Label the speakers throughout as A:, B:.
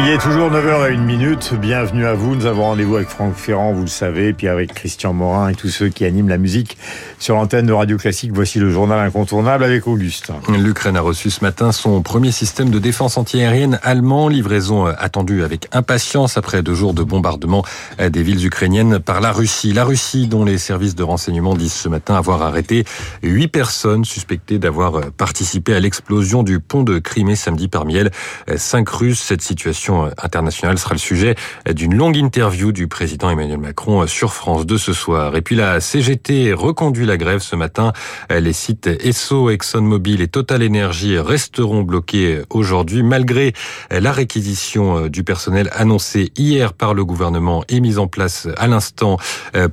A: Il est toujours 9h01 minute. Bienvenue à vous. Nous avons rendez-vous avec Franck Ferrand, vous le savez, puis avec Christian Morin et tous ceux qui animent la musique sur l'antenne de Radio Classique. Voici le journal incontournable avec Auguste.
B: L'Ukraine a reçu ce matin son premier système de défense antiaérienne allemand. Livraison attendue avec impatience après deux jours de bombardement des villes ukrainiennes par la Russie. La Russie, dont les services de renseignement disent ce matin avoir arrêté huit personnes suspectées d'avoir participé à l'explosion du pont de Crimée samedi parmi elles cinq Russes. Cette situation internationale sera le sujet d'une longue interview du président Emmanuel Macron sur France 2 ce soir. Et puis la CGT reconduit la grève ce matin. Les sites Esso, ExxonMobil et Total Energy resteront bloqués aujourd'hui malgré la réquisition du personnel annoncée hier par le gouvernement et mise en place à l'instant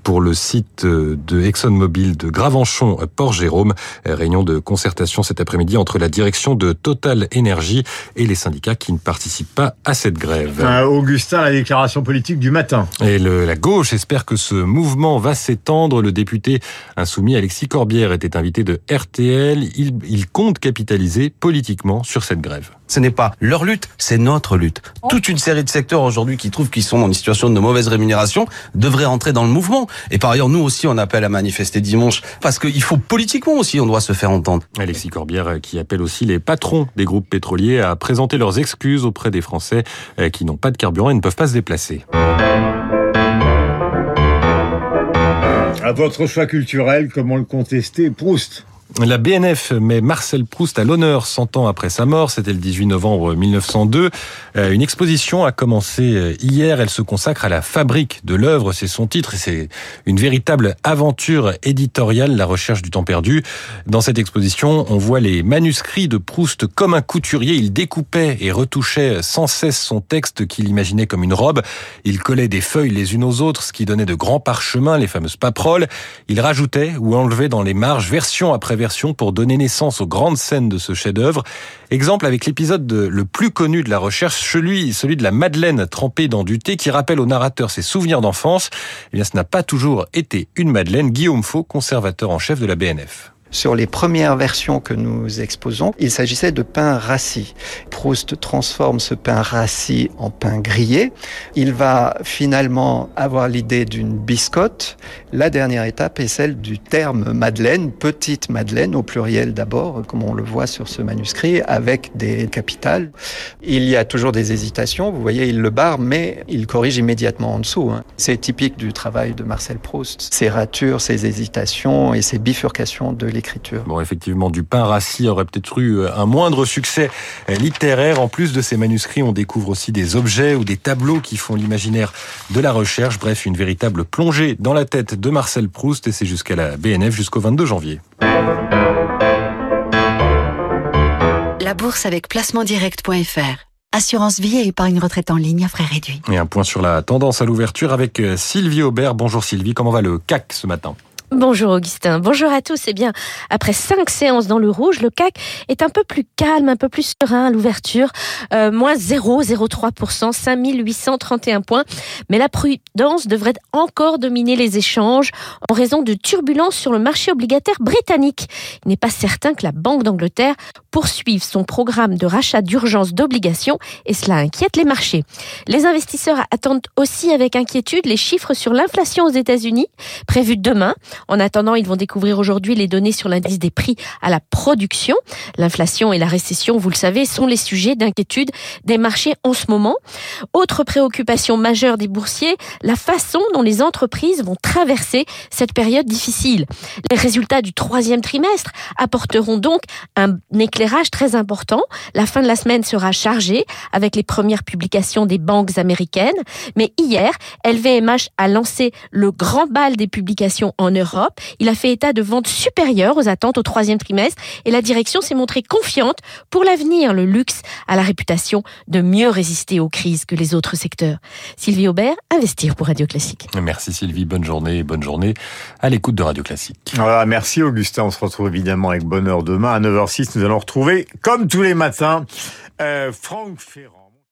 B: pour le site de ExxonMobil de Gravenchon, Port-Jérôme. Réunion de concertation cet après-midi entre la direction de Total Energy et les syndicats qui ne participent pas à cette grève.
A: Augustin, la déclaration politique du matin.
B: Et le, la gauche espère que ce mouvement va s'étendre. Le député insoumis Alexis Corbière était invité de RTL. Il, il compte capitaliser politiquement sur cette grève.
C: Ce n'est pas leur lutte, c'est notre lutte. Toute une série de secteurs aujourd'hui qui trouvent qu'ils sont dans une situation de mauvaise rémunération devraient entrer dans le mouvement. Et par ailleurs, nous aussi, on appelle à manifester dimanche parce qu'il faut politiquement aussi, on doit se faire entendre.
B: Alexis Corbière qui appelle aussi les patrons des groupes pétroliers à présenter leurs excuses auprès des Français qui n'ont pas de carburant et ne peuvent pas se déplacer.
A: À votre choix culturel, comment le contester? Proust
B: la BNF met Marcel Proust à l'honneur 100 ans après sa mort. C'était le 18 novembre 1902. Une exposition a commencé hier. Elle se consacre à la fabrique de l'œuvre. C'est son titre c'est une véritable aventure éditoriale, la recherche du temps perdu. Dans cette exposition, on voit les manuscrits de Proust comme un couturier. Il découpait et retouchait sans cesse son texte qu'il imaginait comme une robe. Il collait des feuilles les unes aux autres, ce qui donnait de grands parchemins, les fameuses paperoles. Il rajoutait ou enlevait dans les marges version après version pour donner naissance aux grandes scènes de ce chef-d'œuvre. Exemple avec l'épisode le plus connu de la recherche, celui, de la Madeleine trempée dans du thé qui rappelle au narrateur ses souvenirs d'enfance. Eh bien, ce n'a pas toujours été une Madeleine. Guillaume Faux, conservateur en chef de la BNF.
D: Sur les premières versions que nous exposons, il s'agissait de pain rassis. Proust transforme ce pain rassis en pain grillé. Il va finalement avoir l'idée d'une biscotte. La dernière étape est celle du terme madeleine, petite madeleine au pluriel d'abord, comme on le voit sur ce manuscrit, avec des capitales. Il y a toujours des hésitations. Vous voyez, il le barre, mais il corrige immédiatement en dessous. C'est typique du travail de Marcel Proust. Ses ratures, ses hésitations et ses bifurcations de l'écriture.
B: Bon, effectivement, du pain rassis aurait peut-être eu un moindre succès littéraire. En plus de ces manuscrits, on découvre aussi des objets ou des tableaux qui font l'imaginaire de la recherche. Bref, une véritable plongée dans la tête de Marcel Proust et c'est jusqu'à la BNF jusqu'au 22 janvier.
E: La bourse avec placementdirect.fr. Assurance vie et épargne retraite en ligne à frais réduits.
B: Et un point sur la tendance à l'ouverture avec Sylvie Aubert. Bonjour Sylvie, comment va le CAC ce matin?
F: Bonjour Augustin, bonjour à tous. Eh bien, après cinq séances dans le rouge, le CAC est un peu plus calme, un peu plus serein à l'ouverture, euh, moins 0,03%, 5831 points. Mais la prudence devrait encore dominer les échanges en raison de turbulences sur le marché obligataire britannique. Il n'est pas certain que la Banque d'Angleterre poursuive son programme de rachat d'urgence d'obligations et cela inquiète les marchés. Les investisseurs attendent aussi avec inquiétude les chiffres sur l'inflation aux États-Unis, prévus demain. En attendant, ils vont découvrir aujourd'hui les données sur l'indice des prix à la production. L'inflation et la récession, vous le savez, sont les sujets d'inquiétude des marchés en ce moment. Autre préoccupation majeure des boursiers, la façon dont les entreprises vont traverser cette période difficile. Les résultats du troisième trimestre apporteront donc un éclairage très important. La fin de la semaine sera chargée avec les premières publications des banques américaines. Mais hier, LVMH a lancé le grand bal des publications en Europe Europe. Il a fait état de ventes supérieures aux attentes au troisième trimestre et la direction s'est montrée confiante pour l'avenir. Le luxe a la réputation de mieux résister aux crises que les autres secteurs. Sylvie Aubert, investir pour Radio Classique.
B: Merci Sylvie, bonne journée, bonne journée à l'écoute de Radio Classique.
A: Voilà, merci Augustin, on se retrouve évidemment avec bonheur demain à 9h06. Nous allons retrouver, comme tous les matins, euh, Franck Ferrand.